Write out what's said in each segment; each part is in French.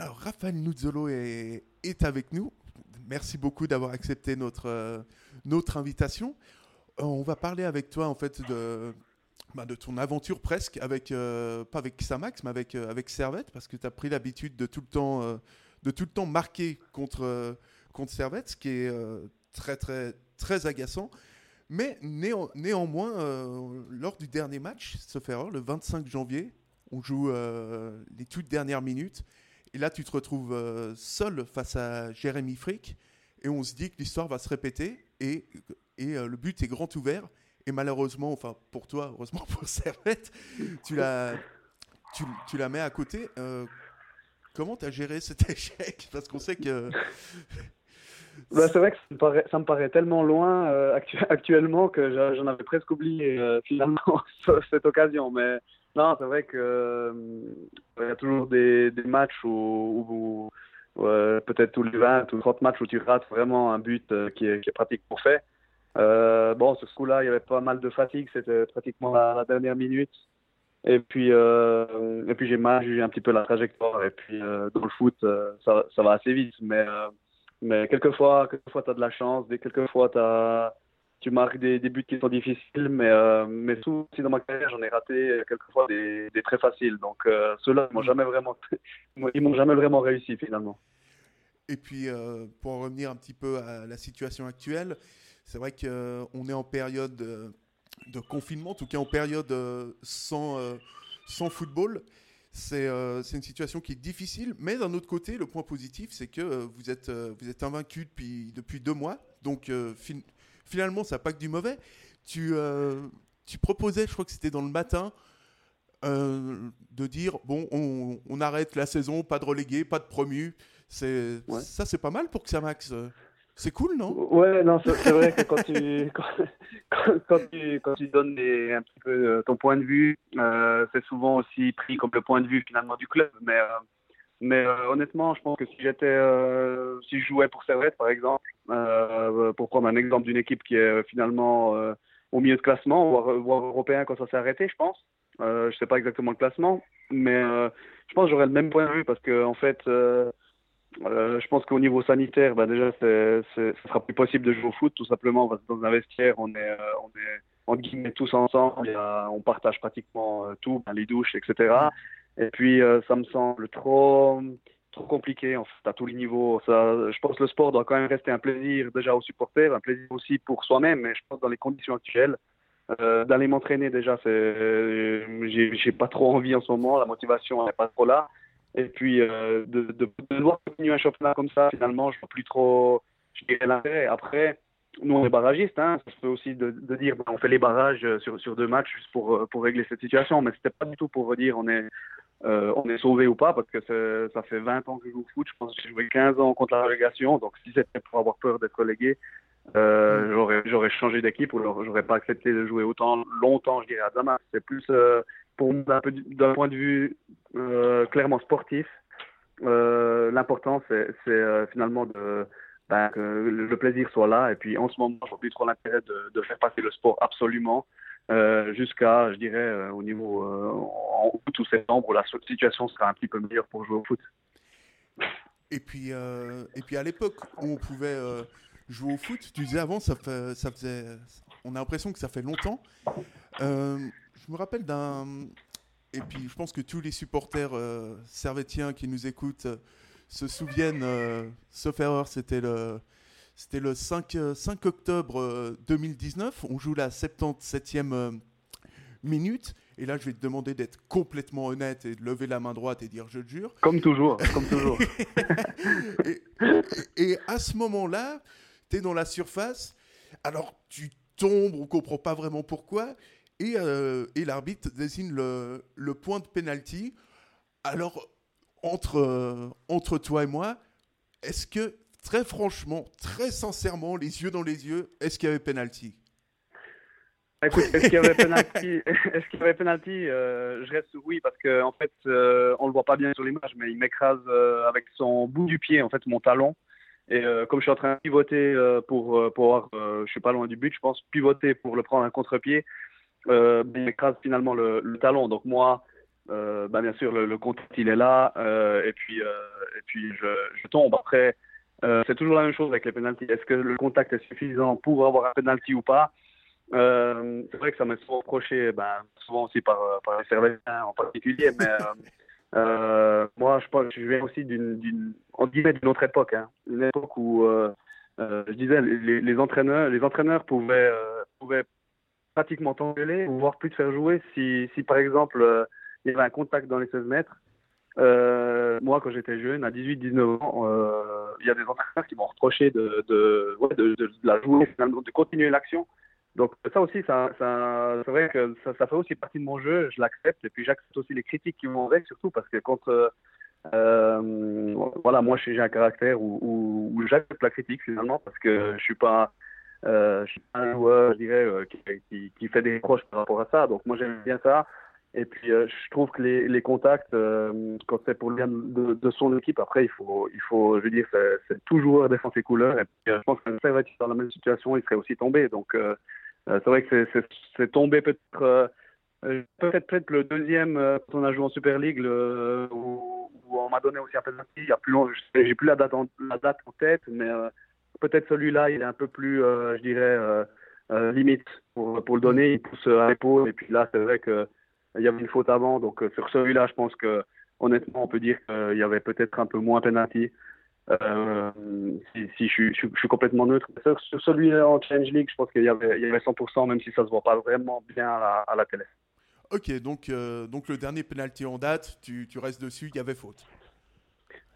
Alors, Raphaël Nuzzolo est, avec nous. Merci beaucoup d'avoir accepté notre, euh, notre invitation. Euh, on va parler avec toi, en fait, de, bah, de ton aventure presque, avec, euh, pas avec Xamax, mais avec, avec Servette, parce que tu as pris l'habitude de tout le temps, de tout le temps marquer contre, contre Servette, ce qui est très, très, très agaçant. Mais néanmoins, lors du dernier match, sauf erreur, le 25 janvier, on joue les toutes dernières minutes. Et là, tu te retrouves euh, seul face à Jérémy Frick et on se dit que l'histoire va se répéter et, et euh, le but est grand ouvert. Et malheureusement, enfin pour toi, heureusement pour Servette, tu la, tu, tu la mets à côté. Euh, comment tu as géré cet échec? Parce qu'on sait que. Bah, c'est vrai que ça me, paraît, tellement loin actuellement que j'en avais presque oublié finalement cette occasion. Mais non, c'est vrai que euh, y a toujours des, matchs où, peut-être tous les 20 ou 30 matchs où tu rates vraiment un but euh, qui, est, qui est. Euh, bon, ce coup-là, il y avait pas mal de fatigue, c'était pratiquement la, dernière minute. Et puis, et puis j'ai mal jugé un petit peu la trajectoire. Et puis, dans le foot, ça, ça va assez vite. Mais, mais quelquefois, quelquefois tu as de la chance, quelquefois tu as tu marques des, des, buts qui sont difficiles, mais, euh, mais souvent aussi dans ma carrière, j'en ai raté euh, quelquefois des, des très faciles. Donc euh, ceux-là, ils m'ont jamais vraiment, ils m'ont jamais vraiment réussi finalement. Et puis pour en revenir un petit peu à la situation actuelle, c'est vrai qu'on est en période de confinement, en tout cas en période sans, sans football. C'est une situation qui est difficile, mais d'un autre côté, le point positif, c'est que vous êtes, vous êtes invaincu depuis, depuis deux mois. Donc, finalement, ça n'a pas que du mauvais. Tu, euh, tu proposais, je crois que c'était dans le matin, euh, de dire bon, on, arrête la saison, pas de relégué, pas de promu. C'est ça, c'est pas mal pour que ça max. C'est cool, non? Ouais, non, c'est vrai que quand tu, quand, tu, quand tu donnes un petit peu euh, ton point de vue, c'est souvent aussi pris comme le point de vue finalement du club. Mais mais euh, honnêtement, je pense que si j'étais, si je jouais pour Servette, par exemple, pour prendre un exemple d'une équipe qui est finalement au milieu de classement, voire, européen quand ça s'est arrêté, je pense. je sais pas exactement le classement, mais je pense que j'aurais le même point de vue parce que en fait, je pense qu'au niveau sanitaire, bah déjà, ce sera plus possible de jouer au foot, tout simplement. parce que dans un vestiaire, on est, on est entre guillemets tous ensemble, on partage pratiquement tout, les douches, etc. Et puis, euh, ça me semble trop, trop compliqué en fait, à tous les niveaux. Je pense que le sport doit quand même rester un plaisir déjà aux supporters, un plaisir aussi pour soi-même, mais je pense dans les conditions actuelles. Euh, d'aller m'entraîner déjà, c'est, j'ai, pas trop envie en ce moment, la motivation n'est pas trop là. Et puis euh, de, de, de, devoir continuer un championnat comme ça, finalement, je vois plus trop, l'intérêt. Après, nous on est barragistes, hein, ça se peut aussi de, dire ben, on fait les barrages sur, sur deux matchs juste pour, pour régler cette situation, mais c'était pas du tout pour dire on est euh, on est sauvé ou pas parce que ça fait 20 ans que je joue au foot. Je pense que j'ai joué 15 ans contre la relégation. Donc si c'était pour avoir peur d'être relégué, euh, mm. j'aurais, j'aurais changé d'équipe ou j'aurais pas accepté de jouer autant longtemps, je dirais, à Damas. C'est plus euh, pour moi d'un point de vue clairement sportif. L'important, c'est, c'est finalement de ben, que le plaisir soit là. Et puis en ce moment, je vois plus trop l'intérêt de, de faire passer le sport absolument euh, jusqu'à, je dirais, euh, au niveau euh, en août ou septembre où la situation sera un petit peu meilleure pour jouer au foot. Et puis, et puis à l'époque où on pouvait jouer au foot, tu disais avant, ça, fait, ça faisait, on a l'impression que ça fait longtemps. je me rappelle d'un, et puis je pense que tous les supporters servétiens qui nous écoutent se souviennent, sauf erreur, c'était le c'était le 5, 5, euh, octobre 2019. Euh, On joue la 77e euh, minute. Et là, je vais te demander d'être complètement honnête et de lever la main droite et dire je te jure. Comme toujours, comme toujours. et, à ce moment-là, tu es dans la surface. Alors, tu tombes, on ne comprend pas vraiment pourquoi. Et, et l'arbitre désigne le, le, point de pénalty. Alors, entre, entre toi et moi, est-ce que très franchement, très sincèrement, les yeux dans les yeux, est-ce qu'il y avait penalty? Écoute, est-ce qu'il y avait penalty? Euh, Je reste oui parce qu'en en fait, euh, on le voit pas bien sur l'image, mais il m'écrase euh, avec son bout du pied, en fait, mon talon. Et comme je suis en train de pivoter pour pour je suis pas loin du but, je pense pivoter pour le prendre un contre-pied, il m'écrase finalement le, talon. Donc moi, bah, bien sûr, le, le, il est là, et puis et puis je tombe. Après, euh, c'est toujours la même chose avec les penalties. Est-ce que le contact est suffisant pour avoir un penalty ou pas? Euh, C'est vrai que ça m'est souvent reproché, ben, souvent aussi par, par les Servétiens en particulier, mais euh, moi, je pense, je viens aussi d'une, on dirait d'une autre époque, hein, une époque où je disais les, les, entraîneurs, les entraîneurs pouvaient, pouvaient pratiquement t'engueuler, voire plus te faire jouer si, si par exemple il y avait un contact dans les 16 mètres euh, moi, quand j'étais jeune, à 18-19 ans, euh, il y a des entraîneurs qui m'ont reproché de, la jouer, de continuer l'action. Donc ça aussi, ça, c'est vrai que ça, fait aussi partie de mon jeu, je l'accepte, et puis j'accepte aussi les critiques qui vont avec, surtout parce que quand... Euh, voilà, moi j'ai un caractère où, j'accepte la critique finalement, parce que je suis pas... Euh, suis pas un joueur, je dirais, qui, qui, qui, fait des reproches par rapport à ça. Donc moi j'aime bien ça. Et puis, euh, je trouve que les, les contacts, euh, quand c'est pour le bien de, de, son équipe, après, il faut, il faut je veux dire, c'est toujours défendre ses couleurs. Et puis, euh, je pense qu'un Servette dans la même situation, il serait aussi tombé. Donc, c'est vrai que c'est tombé peut-être, peut-être peut-être le deuxième quand on a joué en Super League, le, où, où, on m'a donné aussi un penalty. Il y a plus j'ai plus la date en, la date en tête, mais peut-être celui-là, il est un peu plus, je dirais, limite pour, pour le donner. Il pousse à l'épaule. Et puis là, c'est vrai que il y avait une faute avant. Donc euh, sur celui-là, je pense que honnêtement, on peut dire qu'il y avait peut-être un peu moins penalty. Euh, si, je, suis, complètement neutre. Sur, sur celui en Challenge League, je pense qu'il y avait, il y avait 100%, même si ça se voit pas vraiment bien à la, à la télé. Ok, donc, euh, donc le dernier penalty en date, tu, tu restes dessus, il y avait faute.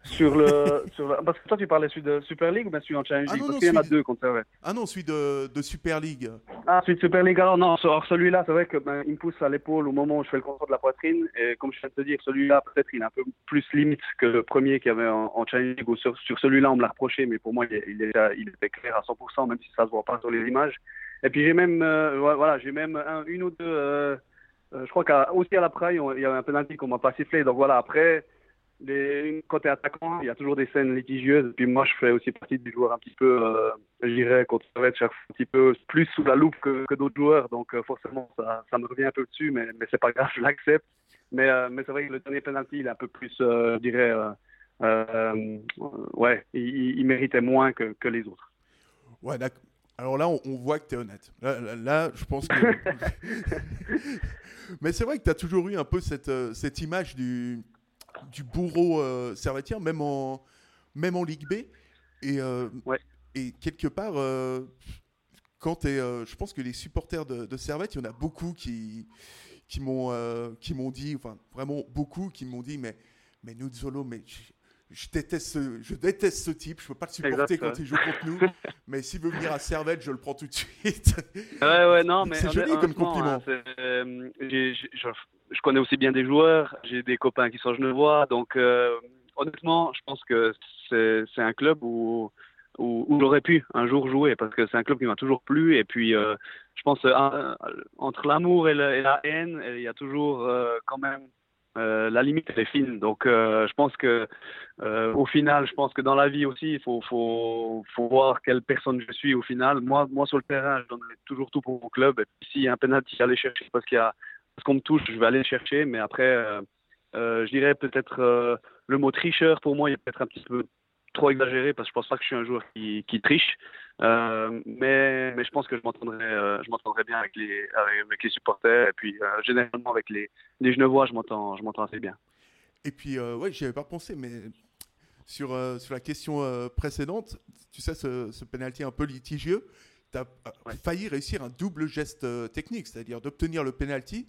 Sur le, sur le, Parce que toi, tu parlais celui de Super League ou bien celui en Challenge League? ah non, Parce qu'il y en a deux contre Servette. Ah non, celui de, de Super League. Ah, celui de Super League. Alors non, alors celui-là, c'est vrai que ben, me pousse à l'épaule au moment où je fais le contrôle de la poitrine. Et comme je viens de te dire, celui-là, peut-être il est un peu plus limite que le premier qu'il y avait en, en Challenge League. sur, sur celui-là, on me l'a reproché, mais pour moi, il, il, était, il était clair à 100%, même si ça se voit pas sur les images. Et puis j'ai même, euh, voilà, j'ai même un, une ou deux. Euh, euh je crois qu'à aussi à la Praille, il y avait un penalty qu'on m'a pas sifflé. Donc voilà, après les, quand tu es attaquant, il y a toujours des scènes litigieuses. Puis moi, je fais aussi partie du joueur un petit peu, euh, je dirais, contre être un petit peu plus sous la loupe que, que d'autres joueurs. Donc euh, forcément, ça, ça, me revient un peu dessus, mais, mais c'est pas grave, je l'accepte. Mais, euh, mais c'est vrai que le dernier penalty, il est un peu plus, euh, je dirais, ouais, il, il, méritait moins que, que les autres. Ouais, d'accord. Alors là, on, on voit que tu es honnête. Là, là, là, je pense que. mais c'est vrai que tu as toujours eu un peu cette, cette image du du bourreau euh, même en, même en Ligue B. Et, euh, ouais. et quelque part, euh, quand es, euh, je pense que les supporters de, de Servette, il y en a beaucoup qui, qui m'ont dit, enfin vraiment beaucoup qui m'ont dit, mais, mais Nuzzolo, mais je, déteste ce, je déteste ce type, je peux pas le supporter quand il joue contre nous, mais s'il veut venir à Servette, je le prends tout de suite. Ouais, ouais, non, mais c'est joli comme compliment. Hein, euh, je, je connais aussi bien des joueurs, j'ai des copains qui sont genevois, donc euh, honnêtement, je pense que c'est un club où, où, où j'aurais pu un jour jouer parce que c'est un club qui m'a toujours plu et puis euh, je pense entre l'amour et, et, la haine, il y a toujours quand même euh, la limite elle est fine. Donc euh, je pense que euh, au final, je pense que dans la vie aussi, il faut, voir quelle personne je suis au final. Moi, moi sur le terrain, je donne toujours tout pour mon club. Et puis s'il y a un penalty aller chercher parce qu'il y a parce qu'on me touche, je vais aller le chercher. Mais après, je dirais peut-être le mot tricheur pour moi, il est peut-être un petit peu trop exagéré parce que je pense pas que je suis un joueur qui, qui triche. Euh, mais, mais je pense que je m'entendrai, euh, je m'entendrai bien avec les, avec les supporters et puis euh, généralement avec les, les Genevois, je m'entends, je m'entends assez bien. Et puis, ouais, j'y avais pas pensé, mais sur, sur la question précédente, tu sais, ce, ce penalty un peu litigieux, tu as ouais. failli réussir un double geste technique, c'est-à-dire d'obtenir le penalty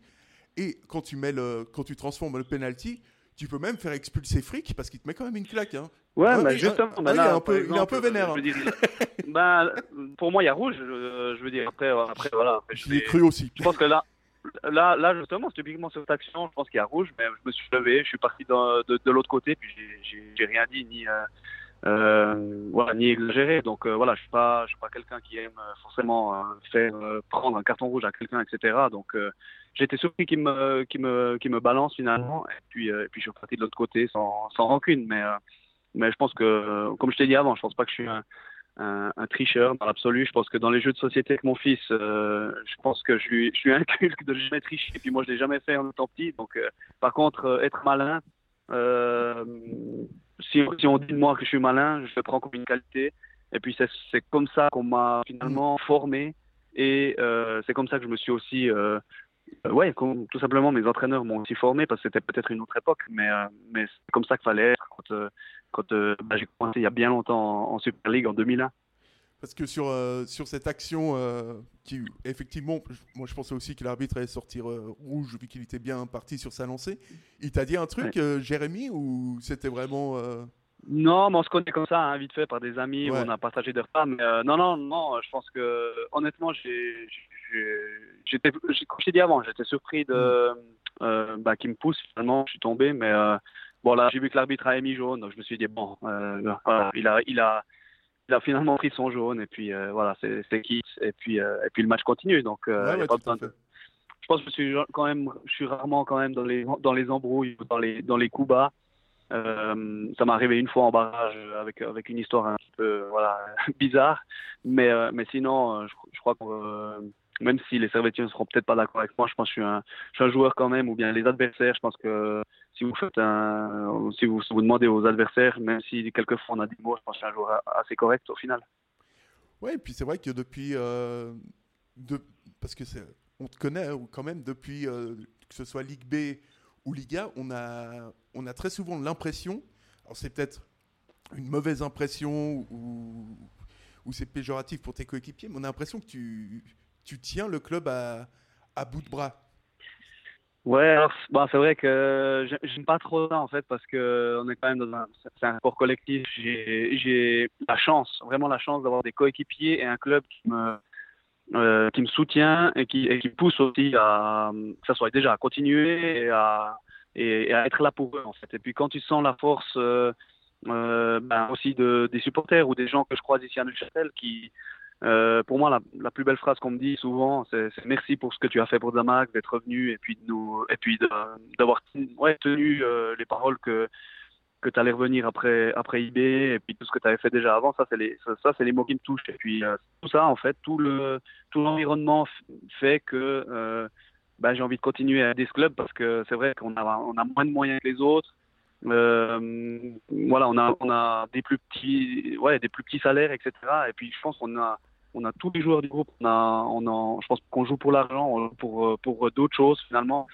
et quand tu, mets le, quand tu transformes le penalty, tu peux même faire expulser Frick parce qu'il te met quand même une claque. Hein. Ouais, ah, mais justement, ah, bah là, il, est un peu, exemple, il est un peu vénère. Hein. Dire, bah, pour moi, il y a rouge. Je, je veux dire, après, après voilà. Après, je l'ai cru aussi. Je pense que là, là, là justement, typiquement sur cette action, je pense qu'il y a rouge, mais je me suis levé, je suis parti de, de l'autre côté, puis j'ai rien dit, ni, euh, euh, voilà, ni exagéré. Donc euh, voilà, je suis pas, je suis pas quelqu'un qui aime forcément euh, faire euh, prendre un carton rouge à quelqu'un, etc. Donc euh, j'étais surpris qu'il me, qu'il me, qu'il me balance finalement, et puis, et puis je suis parti de l'autre côté sans, sans rancune, mais mais je pense que, comme je t'ai dit avant, je pense pas que je suis un, un, un tricheur dans l'absolu. Je pense que dans les jeux de société avec mon fils, euh, je pense que je lui, je lui inculque de jamais tricher. Et puis moi, je l'ai jamais fait en étant petit. Donc, euh, par contre, euh, être malin, si, si, on dit de moi que je suis malin, je le prends comme une qualité. Et puis c'est comme ça qu'on m'a finalement formé. Et euh, c'est comme ça que je me suis aussi, euh, ouais, tout simplement mes entraîneurs m'ont aussi formé parce que c'était peut-être une autre époque, mais mais c'est comme ça qu'il fallait être quand quand bah, j'ai commencé il y a bien longtemps en, Super League en 2001. Parce que sur, sur cette action qui, effectivement, moi je pensais aussi que l'arbitre allait sortir rouge vu qu'il était bien parti sur sa lancée. Il t'a dit un truc, Jérémy, ou c'était vraiment. Non, mais on se connaît comme ça, hein, vite fait, par des amis, on a partagé des repas. Mais euh, non, non, non, je pense que, honnêtement, j'ai, j'étais, comme je t'ai dit avant, j'étais surpris de, mm. euh, bah, qui me pousse, finalement, je suis tombé, mais euh, bon, là, j'ai vu que l'arbitre a émis jaune, donc je me suis dit, bon, voilà, il a, il a, il a finalement pris son jaune, et puis voilà, c'est, c'est quitte, et puis, et puis le match continue, donc ouais, pas besoin de je pense que je suis quand même, je suis rarement quand même dans les dans les embrouilles, dans les dans les coups bas. Euh, ça m'est arrivé une fois en barrage avec avec une histoire un petit peu voilà bizarre, mais euh, mais sinon euh, je, crois que même si les Servetiers ne seront peut-être pas d'accord avec moi, je pense que je suis un joueur quand même ou bien les adversaires, je pense que si vous faites si vous vous demandez aux adversaires, même si quelquefois on a des mots, je pense que suis un joueur assez correct au final. Ouais, et puis c'est vrai que depuis de, parce que c'est on te connaît hein, quand même depuis que ce soit Ligue B ou Liga, on a, on a très souvent l'impression, alors c'est peut-être une mauvaise impression ou c'est péjoratif pour tes coéquipiers, mais on a l'impression que tu, tu tiens le club à, bout de bras. Ouais, bah, c'est vrai que j'aime pas trop ça en fait parce que on est quand même dans un, c'est un sport collectif. J'ai la chance, vraiment la chance d'avoir des coéquipiers et un club qui me euh, soutient et qui, et pousse aussi à, ça soit déjà à continuer et à, être là pour eux en fait. Et puis quand tu sens la force euh, euh, ben aussi de, des supporters ou des gens que je croise ici à Neuchâtel qui euh, pour moi, la, plus belle phrase qu'on me dit souvent, c'est merci pour ce que tu as fait pour Zamac, d'être revenu et puis de nous, et puis d'avoir tenu euh, les paroles que que tu allais revenir après après IB et puis tout ce que tu avais fait déjà avant. Ça c'est les ça, c'est les mots qui me touchent. Et puis euh, tout ça en fait tout le tout l'environnement fait que bah, j'ai envie de continuer à aider ce club parce que c'est vrai qu'on a on a moins de moyens que les autres euh, voilà on a des plus petits ouais des plus petits salaires etc et puis je pense qu'on a on a tous les joueurs du groupe on a on a je pense qu'on joue pour l'argent pour pour d'autres choses finalement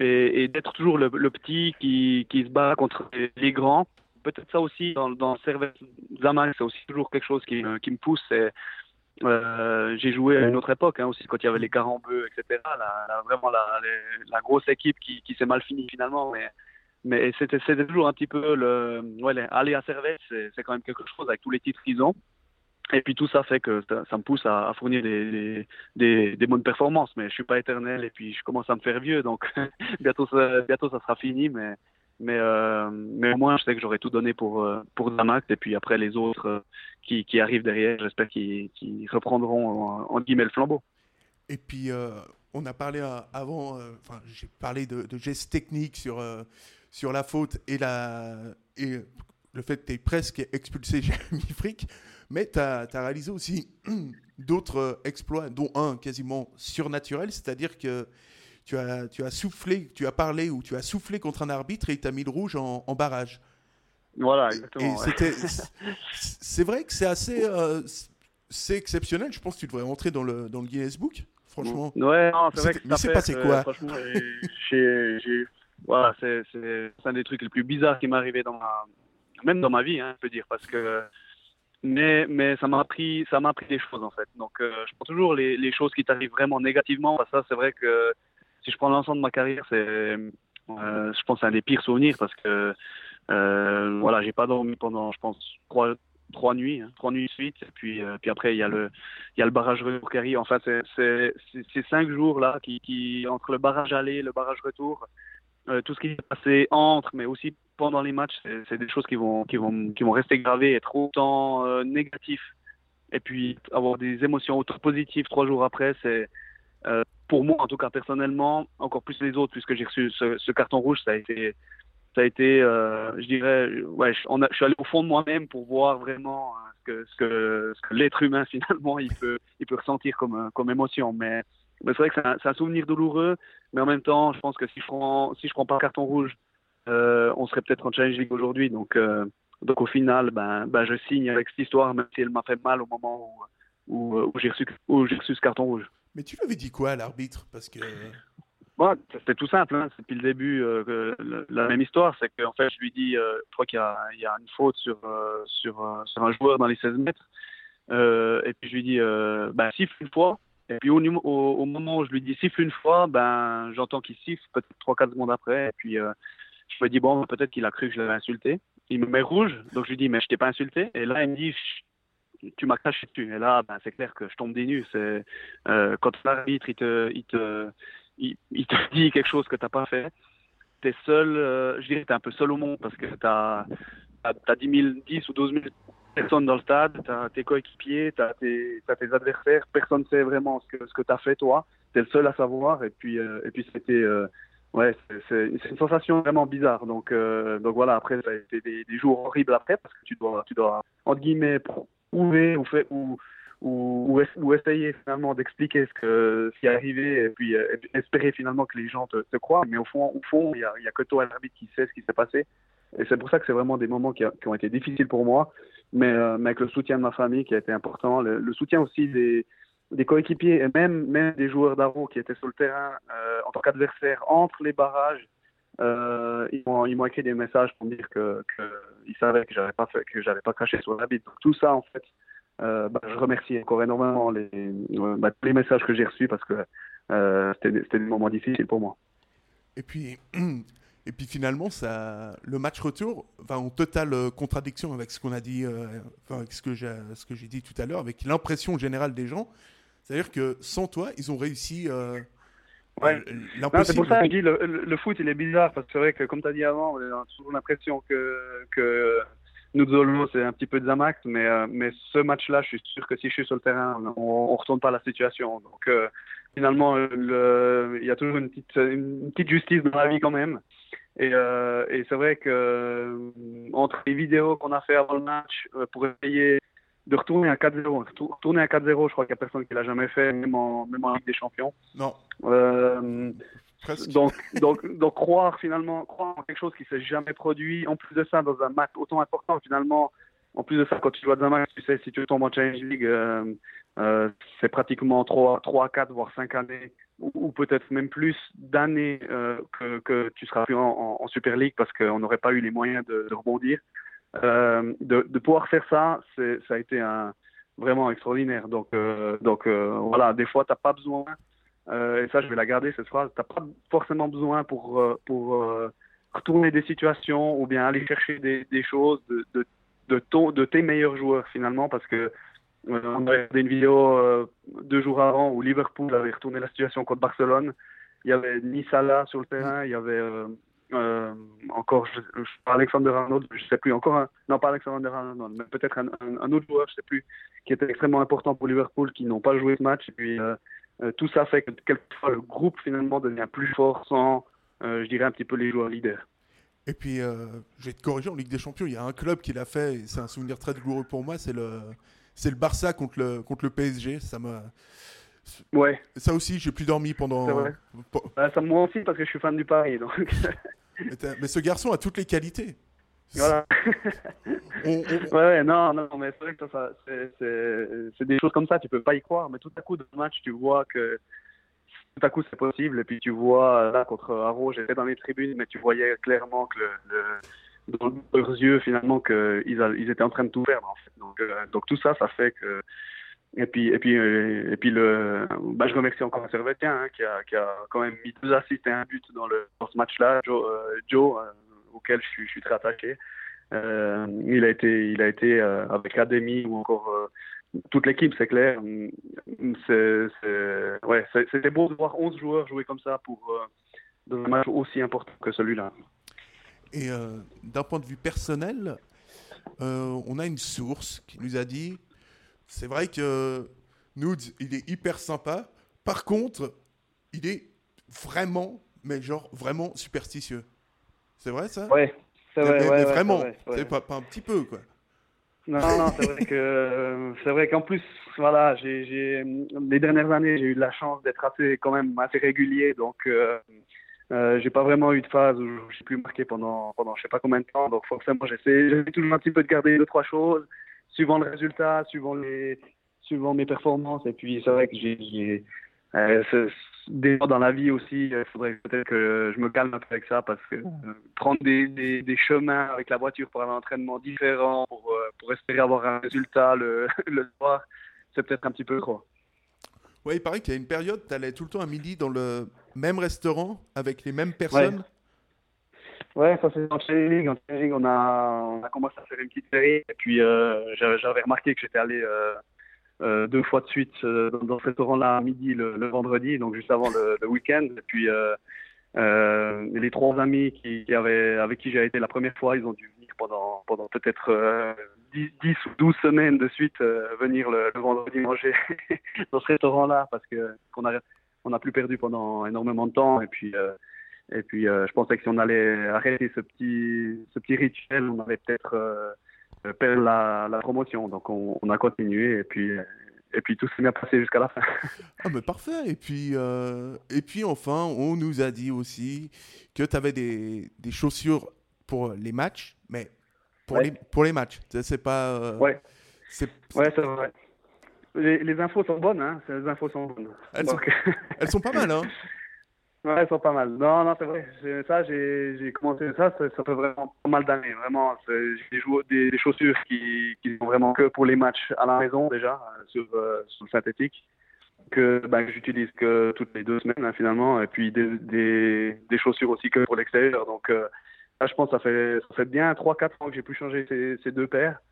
et, d'être toujours le, le, petit qui, qui se bat contre les, grands. Peut-être ça aussi dans, dans Servette Zaman, c'est aussi toujours quelque chose qui, qui me pousse. Euh, j'ai joué à une autre époque hein, aussi quand il y avait les Carambeux, etc. Vraiment la, grosse équipe qui, qui s'est mal finie finalement, mais c'était toujours un petit peu le ouais, aller à Servette, c'est quand même quelque chose avec tous les titres qu'ils ont. Et puis tout ça fait que ça, me pousse à, fournir des, des, bonnes performances. Mais je suis pas éternel et puis je commence à me faire vieux, donc bientôt, ça, bientôt ça sera fini. Mais, mais, euh, mais au moins je sais que j'aurai tout donné pour, euh, pour Zamax et puis après les autres euh, qui, qui arrivent derrière, j'espère qu'ils reprendront en, guillemets le flambeau. Et puis on a parlé avant, j'ai parlé de, gestes techniques sur, sur la faute et, la, et le fait que tu aies presque expulsé Jérémy Frick. Mais tu as, réalisé aussi d'autres euh, exploits, dont un quasiment surnaturel, c'est-à-dire que tu as, tu as soufflé, tu as parlé ou tu as soufflé contre un arbitre et il t'a mis le rouge en, barrage. Voilà, exactement. c'est vrai que c'est assez euh, c'est exceptionnel. Je pense que tu devrais rentrer dans le, dans le Guinness Book, franchement. Ouais, c'est vrai que Mais c'est passé quoi? Voilà, c'est un des trucs les plus bizarres qui m'est arrivé dans ma, même dans ma vie, hein, je peux dire, parce que mais mais ça m'a appris ça m'a appris des choses en fait. Donc euh, je prends toujours les, les choses qui t'arrivent vraiment négativement. Ça c'est vrai que si je prends l'ensemble de ma carrière c'est euh, je pense un des pires souvenirs parce que euh, voilà j'ai pas dormi pendant je pense trois trois nuits hein, trois nuits suite. Et puis euh, puis après il y a le il y a le barrage retour qui arrive enfin c'est c'est ces cinq jours là qui qui entre le barrage aller le barrage retour euh, tout ce qui s'est passé entre, mais aussi pendant les matchs, c'est des choses qui vont, qui vont, qui vont rester gravées, être autant euh, négatifs, et puis avoir des émotions autant positives trois jours après, c'est euh, pour moi, en tout cas personnellement, encore plus les autres, puisque j'ai reçu ce, carton rouge, ça a été, ça a été, euh, je dirais, ouais, je, suis allé au fond de moi-même pour voir vraiment ce que, ce que, ce que l'être humain finalement il peut, il peut ressentir comme, comme émotion, mais c'est vrai que c'est un, un, souvenir douloureux, mais en même temps, je pense que si je prends, si je prends pas carton rouge, euh, on serait peut-être en Challenge League aujourd'hui. Donc, euh, Donc au final, ben, ben, je signe avec cette histoire, même si elle m'a fait mal au moment où, où, où j'ai reçu, reçu, ce carton rouge. Mais tu lui avais dit quoi à l'arbitre? Parce que. Bon, c'était tout simple, hein. depuis le début euh, la même histoire, c'est qu'en fait je lui dis, je crois qu'il y, y, a une faute sur, sur, sur, un joueur dans les 16 mètres, et puis je lui dis, ben, siffle une fois, et puis au, moment où je lui dis siffle une fois, ben j'entends qu'il siffle peut-être 3-4 secondes après, et puis je me dis, bon, peut-être qu'il a cru que je l'avais insulté, il me met rouge, donc je lui dis, mais je t'ai pas insulté, et là il me dit, tu m'as craché dessus, et là ben, c'est clair que je tombe des nues, c'est quand l'arbitre il te... Il te il, te dit quelque chose que tu n'as pas fait, tu es seul, euh, je dirais, tu es un peu seul au monde parce que tu as, as, 10, 000, 10 ou 12 000 personnes dans le stade, tu as tes coéquipiers, tu as, tes adversaires, personne ne sait vraiment ce que, ce tu as fait toi, tu es le seul à savoir et puis, euh, puis c'était. Euh, ouais, c'est une sensation vraiment bizarre. Donc, euh, donc voilà, après, ça a été des, jours horribles après parce que tu dois, tu dois entre guillemets, prouver ou, essayer finalement d'expliquer ce, qui est arrivé et puis espérer finalement que les gens te, croient. Mais au fond, au fond, il n'y a, a, que toi, l'arbitre, qui sait ce qui s'est passé. Et c'est pour ça que c'est vraiment des moments qui, ont été difficiles pour moi, mais, euh, mais, avec le soutien de ma famille qui a été important, le, soutien aussi des, des coéquipiers et même, même des joueurs d'Aro qui étaient sur le terrain euh, en tant qu'adversaires entre les barrages. Euh, ils m'ont écrit des messages pour me dire que, ils savaient que j'avais pas que j'avais pas craché sur l'arbitre. Donc tout ça en fait, euh, bah, je remercie encore énormément les, bah, les messages que j'ai reçus parce que c'était des moments difficiles pour moi. Et puis, et puis finalement, ça, le match retour va en totale euh, contradiction avec ce qu'on a dit, euh, enfin, avec ce que j'ai dit tout à l'heure, avec l'impression générale des gens. C'est-à-dire que sans toi, ils ont réussi. Euh, ouais. C'est pour ça que je dis le, le, le, foot, il est bizarre parce que c'est vrai que, comme tu as dit avant, on a toujours l'impression que, que nous, c'est un petit peu de Zamax, mais, euh, mais ce match-là, je suis sûr que si je suis sur le terrain, on ne retourne pas la situation. Donc, euh, finalement, il y a toujours une petite, une petite justice dans la vie quand même. Et, euh, et c'est vrai que euh, entre les vidéos qu'on a fait avant le match pour essayer de retourner à 4-0, retourner à 4-0, je crois qu'il n'y a personne qui l'a jamais fait, même en, même en Ligue des Champions. Non. Donc, donc, donc croire finalement, croire en quelque chose qui s'est jamais produit, en plus de ça, dans un match autant important finalement, en plus de ça, quand tu dans un match, tu sais, si tu tombes en Challenge League, euh, euh, c'est pratiquement 3, 3, 4, voire 5 années, ou, peut-être même plus d'années euh, que, tu seras plus en, Super League parce qu'on n'aurait pas eu les moyens de, rebondir. De, pouvoir faire ça, ça a été vraiment extraordinaire. Donc, voilà, des fois, tu n'as pas besoin et ça, je vais la garder cette phrase. T'as pas forcément besoin pour retourner des situations ou bien aller chercher des, choses de, tes meilleurs joueurs finalement parce que on a regardé une vidéo deux jours avant où Liverpool avait retourné la situation contre Barcelone. Il y avait ni Salah sur le terrain, il y avait euh, encore je, je, Alexander Arnold, je sais plus encore un, non pas Alexander Arnold, mais peut-être un, autre joueur, je sais plus, qui était extrêmement important pour Liverpool, qui n'ont pas joué ce match. Et puis euh, euh, tout ça fait que quelquefois le groupe finalement devient plus fort sans, euh, je dirais, un petit peu les joueurs leaders. Et puis, euh, je vais te corriger, en Ligue des Champions, il y a un club qui l'a fait, et c'est un souvenir très douloureux pour moi, c'est le, c'est le Barça contre le, contre le PSG. Ça m'a. Ouais. Ça aussi, j'ai plus dormi pendant. Vrai. Bah, ça me moi aussi parce que je suis fan du Paris. Donc... mais, mais, ce garçon a toutes les qualités. Voilà. on, on... Ouais, non, non, mais c'est vrai que ça, c'est des choses comme ça, tu peux pas y croire, mais tout à coup, dans le match, tu vois que tout à coup, c'est possible, et puis tu vois, là, contre Haro, j'étais dans les tribunes, mais tu voyais clairement que dans leurs yeux, finalement, qu'ils ils étaient en train de tout perdre, euh, donc tout ça, ça fait que. Et puis, et puis, euh, et puis le, bah, je remercie encore Servetien hein, qui, a, qui a quand même mis deux assists et un but dans, ce match-là, Joe, euh, auquel je suis, très attaché. Euh, il a été, il a été euh, avec l'Académie ou encore euh, toute l'équipe, c'est clair. Ouais, c'était beau de voir 11 joueurs jouer comme ça pour dans un match aussi important que celui-là. Et d'un point de vue personnel, on a une source qui nous a dit c'est vrai que Nudes, il est hyper sympa. Par contre, il est vraiment, mais genre vraiment superstitieux. C'est vrai ça? Ouais, c'est vrai. Mais, ouais, mais ouais, vraiment, c'est pas, pas, un petit peu quoi. Non, non, c'est vrai que c'est vrai qu'en plus, voilà, j'ai les dernières années, j'ai eu de la chance d'être assez quand même assez régulier, donc euh, Euh, j'ai pas vraiment eu de phase où je suis plus marqué pendant, pendant je sais pas combien de temps. Donc forcément, j'essaie, toujours un petit peu de garder deux, trois choses, suivant le résultat, suivant, les, suivant mes performances. Et puis c'est vrai que j'ai... Euh, des dans la vie aussi, il faudrait peut-être que je me calme un peu avec ça parce que euh, prendre des, des, des, chemins avec la voiture pour un entraînement différent, pour, euh, pour espérer avoir un résultat le, le soir, c'est peut-être un petit peu trop. Oui, il paraît qu'il y a une période, tu allais tout le temps à midi dans le même restaurant avec les mêmes personnes. Ouais, ça c'est en training. En training, on a, on a commencé à faire une petite série. Et puis, euh, j'avais remarqué que j'étais allé euh, euh, deux fois de suite dans, ce restaurant-là à midi le, vendredi, donc juste avant le, week-end. Et puis, les trois amis qui, qui avaient, avec qui j'ai été la première fois, ils ont dû venir pendant, pendant peut-être 10, 10, ou 12 semaines de suite venir le, vendredi manger dans ce restaurant-là parce que qu'on a on a plus perdu pendant énormément de temps. Et puis, euh, et puis euh, je pensais que si on allait arrêter ce petit, ce petit rituel, on allait peut-être euh, perdre la, la, promotion. Donc on, a continué et puis, et puis tout s'est bien passé jusqu'à la fin. ah mais parfait. Et puis, et puis enfin, on nous a dit aussi que tu avais des, des, chaussures pour les matchs, mais pour, les, pour les matchs. C'est pas... ouais. C'est ouais, vrai. Les, infos sont bonnes, hein. Les infos sont bonnes. Elles, sont, elles sont pas mal, hein. Ouais, elles sont pas mal. Non, non, c'est vrai. Ça, j'ai commencé ça, ça, fait vraiment pas mal d'années. Vraiment, j'ai des, des, chaussures qui, sont vraiment que pour les matchs à la maison déjà, sur, euh, sur le synthétique, que, ben, que j'utilise que toutes les deux semaines hein, finalement, et puis des, chaussures aussi que pour l'extérieur. Donc euh, là, je pense que ça fait, bien 3-4 ans que j'ai pu changer ces deux paires.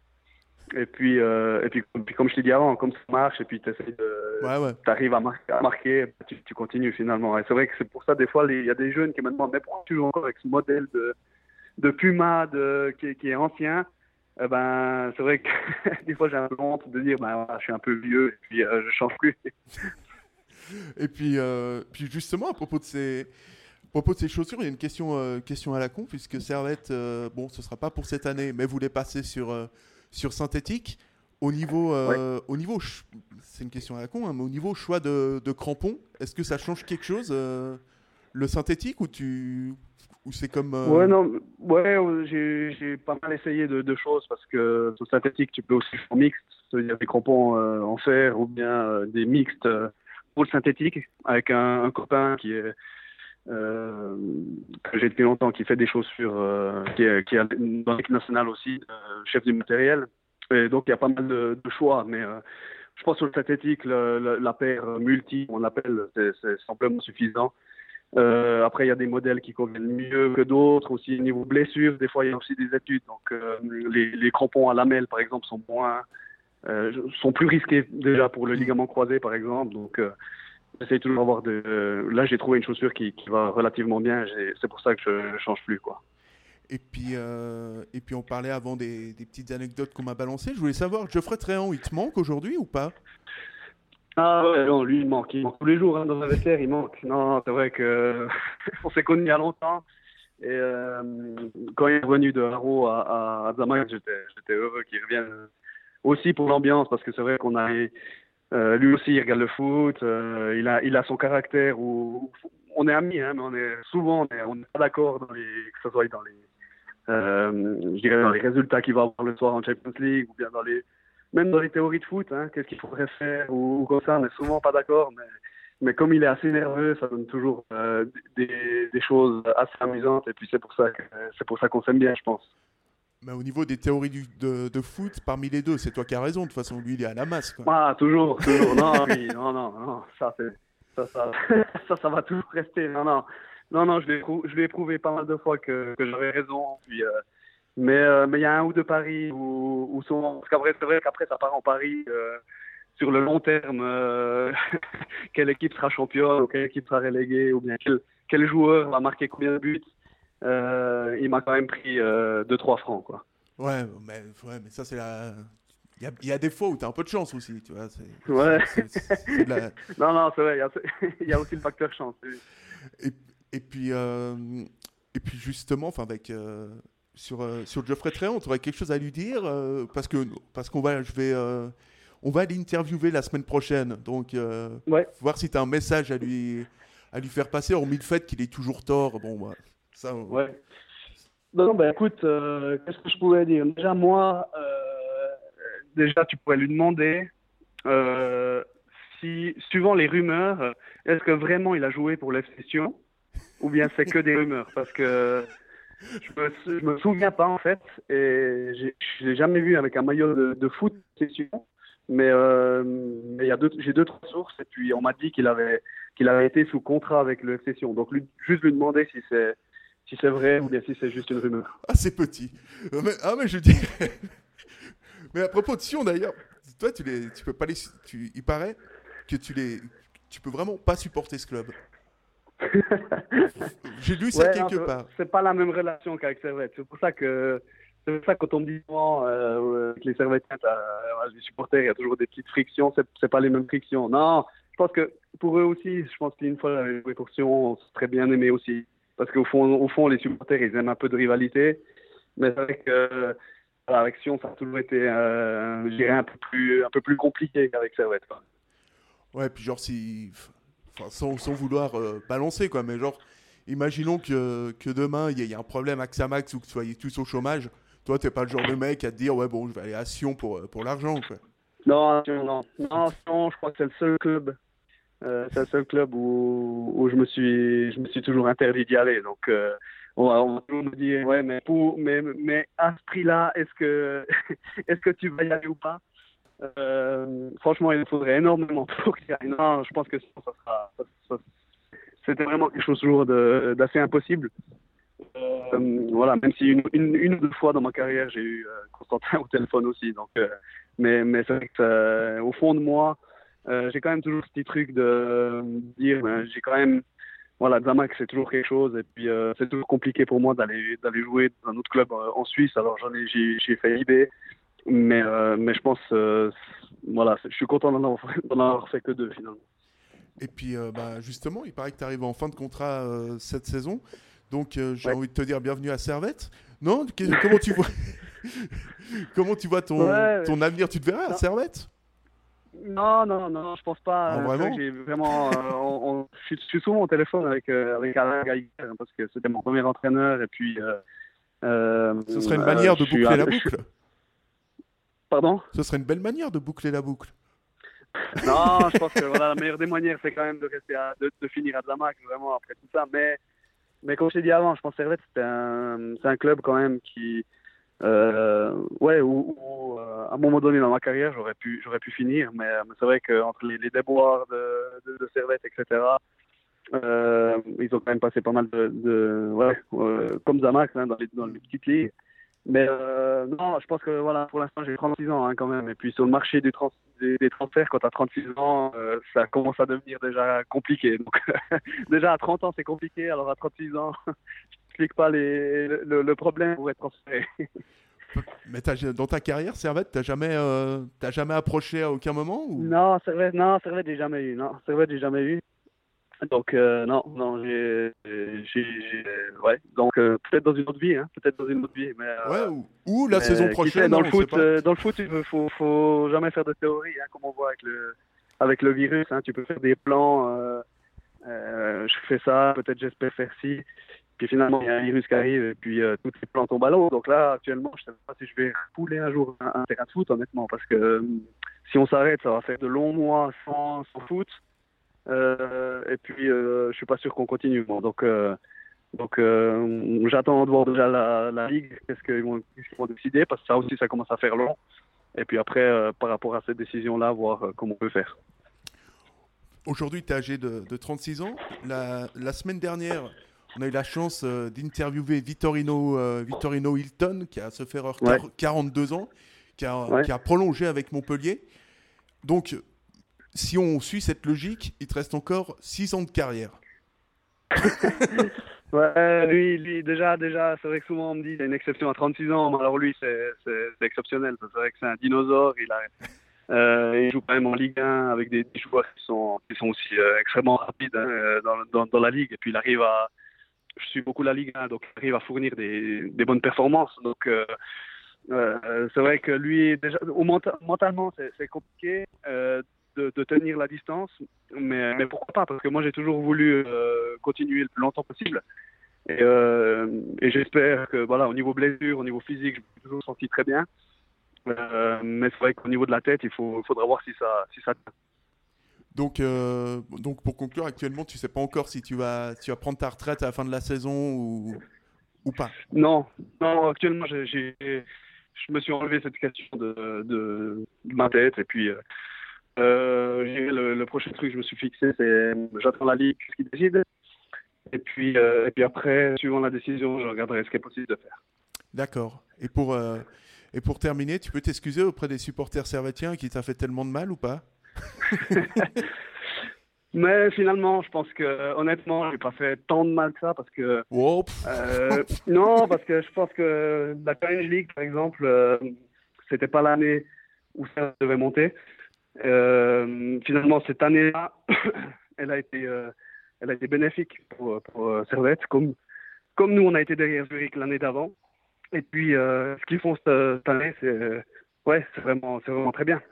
Et puis, euh, et puis, puis, comme je t'ai dit avant, comme ça marche, et puis tu de. arrives à, à, marquer, tu, tu, continues finalement. Et c'est vrai que c'est pour ça, des fois, il y a des jeunes qui me demandent Mais pourquoi tu joues encore avec ce modèle de, de Puma de, qui, qui, est ancien? Eh ben, C'est vrai que des fois, j'ai un peu honte de dire ben, Je suis un peu vieux, et puis euh, je change plus. et puis, euh, puis, justement, à propos de ces. À propos de ces chaussures, il y a une question, euh, question à la con, puisque Servette, bon, ce ne sera pas pour cette année, mais vous les passez sur, sur synthétique. Au niveau, euh, au niveau c'est une question à la con, hein, mais au niveau choix de, de crampons, est-ce que ça change quelque chose, euh, le synthétique, ou tu, ou c'est comme euh, Ouais, non, ouais, j'ai pas mal essayé de, choses parce que sur synthétique, tu peux aussi faire mixte, c'est-à-dire des crampons en fer ou bien des mixtes pour le synthétique avec un, un copain qui est euh, que j'ai depuis longtemps, qui fait des chaussures, euh, qui, est, dans l'équipe nationale aussi, euh, chef du matériel. Et donc il y a pas mal de, choix, mais je pense sur le synthétique, le, la paire multi, on l'appelle, c'est simplement suffisant. Après, il y a des modèles qui conviennent mieux que d'autres. Aussi, niveau blessure, des fois, il y a aussi des études. Donc, les, les, crampons à lamelles, par exemple, sont moins, sont plus risqués déjà pour le ligament croisé, par exemple. Donc, J'essaie toujours d'avoir de. Là, j'ai trouvé une chaussure qui, qui va relativement bien. C'est pour ça que je ne change plus, quoi. Et puis, euh, et puis on parlait avant des, des petites anecdotes qu'on m'a balancées. Je voulais savoir, Geoffrey Tréant, il te manque aujourd'hui ou pas? Ah ouais, non, lui, il manque. Il manque tous les jours hein, dans un vestiaire, il manque. Non, c'est vrai que on s'est connus il y a longtemps. Et euh, quand il est revenu de Haro à, à, Zamac, j'étais heureux qu'il revienne aussi pour l'ambiance, parce que c'est vrai qu'on a euh, lui aussi, il regarde le foot. Euh, il a, il a son caractère. Où, on est amis, hein, mais on est souvent, on n'est pas d'accord que ce soit dans les, euh, je dirais dans les résultats qu'il va avoir le soir en Champions League ou bien dans les, même dans les théories de foot. Hein, Qu'est-ce qu'il faudrait faire ou, comme ça. On est souvent pas d'accord, mais, mais comme il est assez nerveux, ça donne toujours des, des choses assez amusantes. Et puis c'est pour ça qu'on s'aime bien, je pense. Mais au niveau des théories de, foot, parmi les deux, c'est toi qui as raison. De toute façon, lui, il est à la masse. Ah, toujours, toujours. non, non, non, non, ça, ça, ça, ça, ça, va toujours rester. Non, non, non, non je l'ai éprouvé pas mal de fois que, j'avais raison. Puis, euh, mais euh, mais il y a un ou deux paris où, où sont. Parce qu'après, c'est vrai qu'après, ça part en paris. Euh, sur le long terme, quelle équipe sera championne ou quelle équipe sera reléguée ou bien quel joueur va marquer combien de buts. Euh, il m'a quand même pris 2-3 euh, francs. Quoi. Ouais, mais, ouais, mais ça, c'est la. Il y, a, il y, a, des fois où tu as un peu de chance aussi, tu vois. Ouais. non, non, c'est vrai, il y, a, aussi le facteur chance. Et, et, puis, euh, et puis, justement, enfin, avec. sur, sur Geoffrey Tréant, tu aurais quelque chose à lui dire parce que parce qu'on va je vais on va l'interviewer la semaine prochaine donc ouais. voir si tu as un message à lui à lui faire passer, hormis le fait qu'il est toujours tort. Bon, bah, ça. Ouais. Non, ben écoute, qu'est-ce que je pouvais dire? Déjà, moi, déjà, tu pourrais lui demander si, suivant les rumeurs, est-ce que vraiment il a joué pour l'FC ou bien c'est que des rumeurs? Parce que je me, me souviens pas en fait, et je l'ai jamais vu avec un maillot de, foot, c'est sûr. Mais, euh, mais j'ai deux trois sources et puis on m'a dit qu'il avait qu'il avait été sous contrat avec le. Donc juste lui demander si c'est si c'est vrai ou bien si c'est juste une rumeur. Ah c'est petit. Euh, ah mais je dis. mais à propos de Sion d'ailleurs, toi tu les tu peux pas les tu il paraît que tu les tu peux vraiment pas supporter ce club. J'ai lu ça quelque part. C'est pas la même relation qu'avec Servette. C'est pour ça que c'est ça quand on me dit souvent euh, que les Servettiens, euh, les supporters, il y a toujours des petites frictions. C'est pas les mêmes frictions. Non, je pense que pour eux aussi, je pense qu'une fois la pour Sion, on serait bien aimé aussi. Parce qu'au fond, au fond, les supporters, ils aiment un peu de rivalité. Mais que avec Sion, ça a toujours été, euh, je dirais, un peu plus, un peu plus compliqué qu'avec Servette. Ouais, puis genre, si sans, sans, vouloir euh, balancer, quoi, mais genre, imaginons que, que demain, il y, ait un problème avec Samax ou que vous soyez tous au chômage. Toi, t'es pas le genre de mec à te dire, ouais, bon, je vais aller à Sion pour, euh, pour l'argent, quoi. Non, non, non, Sion, je crois que c'est le seul club. Euh, c'est le seul club où, où, je me suis je me suis toujours interdit d'y aller donc on, va, on, va, toujours me dire ouais mais pour mais mais à ce prix là est-ce que est-ce que tu vas y aller ou pas? Euh, franchement, il faudrait énormément pour qu'il y ait. Non, je pense que ça sera. C'était vraiment quelque chose d'assez impossible. Euh, voilà, même si une, une, ou deux fois dans ma carrière, j'ai eu euh, Constantin au téléphone aussi. Donc, mais mais c'est vrai que au fond de moi, j'ai quand même toujours ce petit truc de dire, ben, j'ai quand même voilà, Zamax, c'est toujours quelque chose. Et puis, c'est toujours compliqué pour moi d'aller d'aller jouer dans un autre club en Suisse. Alors, j'en ai, j'ai fait IB. Mais, euh, mais je pense, euh, voilà, je suis content d'en avoir, fait que deux finalement. Et puis, euh, bah, justement, il paraît que tu arrives en fin de contrat cette saison. Donc, j'ai envie de te dire bienvenue à Servette. Non? Comment tu vois, comment tu vois ton, ton avenir? Tu te verras à Servette? Non, non, non, je pense pas. Ah, vraiment, vraiment je, suis, souvent au téléphone avec, avec Alain Geiger hein, parce que c'était mon premier entraîneur et puis. Ce serait une manière de boucler la boucle. Pardon? Ce serait une belle manière de boucler la boucle. non, je pense que voilà, la meilleure des manières, c'est quand même de rester à, de, finir à Zamac, vraiment, après tout ça. Mais, mais comme je t'ai dit avant, je pense que Servette, c'est un, un club quand même qui, euh, ouais, où, euh, à un moment donné dans ma carrière, j'aurais pu, j'aurais pu finir. Mais, c'est vrai qu'entre les, déboires de, de, Servette, etc., euh, ils ont quand même passé pas mal de, ouais, comme Zamac, hein, dans, les, dans les petites ligues. Mais euh, non, je pense que voilà, pour l'instant j'ai 36 ans hein, quand même. Et puis sur le marché des, trans des, transferts, quand tu as 36 ans, euh, ça commence à devenir déjà compliqué. Donc déjà à 30 ans c'est compliqué, alors à 36 ans, n'explique pas les, le, problème pour être transféré. Mais dans ta carrière, Servette, t'as jamais, euh, jamais approché à aucun moment ou... Non, Servette, non, Servette, j'ai jamais eu. Non, Servette, j'ai jamais eu. Donc euh, non, non, j'ai, ouais. Donc euh, peut-être dans une autre vie, hein, peut-être dans une autre vie, mais euh, ouais, ou, la saison prochaine. dans le foot, dans le foot, il faut, faut jamais faire de théorie, hein, comme on voit avec le, avec le virus. Hein, tu peux faire des plans. je fais ça, peut-être j'espère faire ci. Puis finalement, il y a un virus qui arrive et puis tous les plans tombent l'eau. Donc là, actuellement, je ne sais pas si je vais pouler un jour un, terrain de foot, honnêtement, parce que si on s'arrête, ça va faire de longs mois sans, sans foot. Euh, et puis, euh, je suis pas sûr qu'on continue. Donc, euh, donc j'attends de voir déjà la, ligue, qu'est-ce qu'ils vont, décider, parce que ça aussi, ça commence à faire long. Et puis après, par rapport à cette décision-là, voir comment on peut faire. Aujourd'hui, tu es âgé de, de, 36 ans. La, semaine dernière, on a eu la chance d'interviewer Vittorino, Vittorino Hilton, qui a se faire 42 ans, qui a, qui a, prolongé avec Montpellier. Donc, si on suit cette logique, il te reste encore 6 ans de carrière. ouais, lui, lui, déjà, déjà c'est vrai que souvent on me dit qu'il a une exception à 36 ans, mais alors lui, c'est exceptionnel. C'est vrai que c'est un dinosaure. Il, a, euh, il joue quand même en Ligue 1 avec des, joueurs qui sont, qui sont aussi euh, extrêmement rapides hein, euh, dans, dans, dans, la Ligue. Et puis il arrive à. Je suis beaucoup la Ligue 1, donc il arrive à fournir des, bonnes performances. Donc. Euh, c'est vrai que lui, mentalement, c'est compliqué. Euh, de, tenir la distance, mais, pourquoi pas Parce que moi, j'ai toujours voulu continuer le plus longtemps possible. Et, j'espère que, voilà, au niveau blessure, au niveau physique, je me suis toujours senti très bien. mais c'est vrai qu'au niveau de la tête, il faudra voir si ça, si ça tient. Donc, euh, donc pour conclure, actuellement, tu sais pas encore si tu vas, tu vas prendre ta retraite à la fin de la saison ou, ou pas Non, non actuellement, j'ai, je me suis enlevé cette question de, de, ma tête et puis euh, euh le, prochain truc que je me suis fixé, c'est j'attends la ligue, ce qui décide. Et puis, euh, et puis après, suivant la décision, je regarderai ce qui est possible de faire. D'accord. Et pour, et pour terminer, tu peux t'excuser auprès des supporters servatiens qui t'a fait tellement de mal ou pas? Mais finalement, je pense que honnêtement, j'ai pas fait tant de mal que ça parce que euh, non, parce que je pense que la Challenge League, par exemple, euh, c'était pas l'année où ça devait monter. Euh, finalement, cette année-là, elle a été, elle a été bénéfique pour, pour Servette, comme comme nous, on a été derrière Zurich l'année d'avant. Et puis, ce qu'ils font cette, année, c'est ouais, c'est vraiment, c'est vraiment très bien.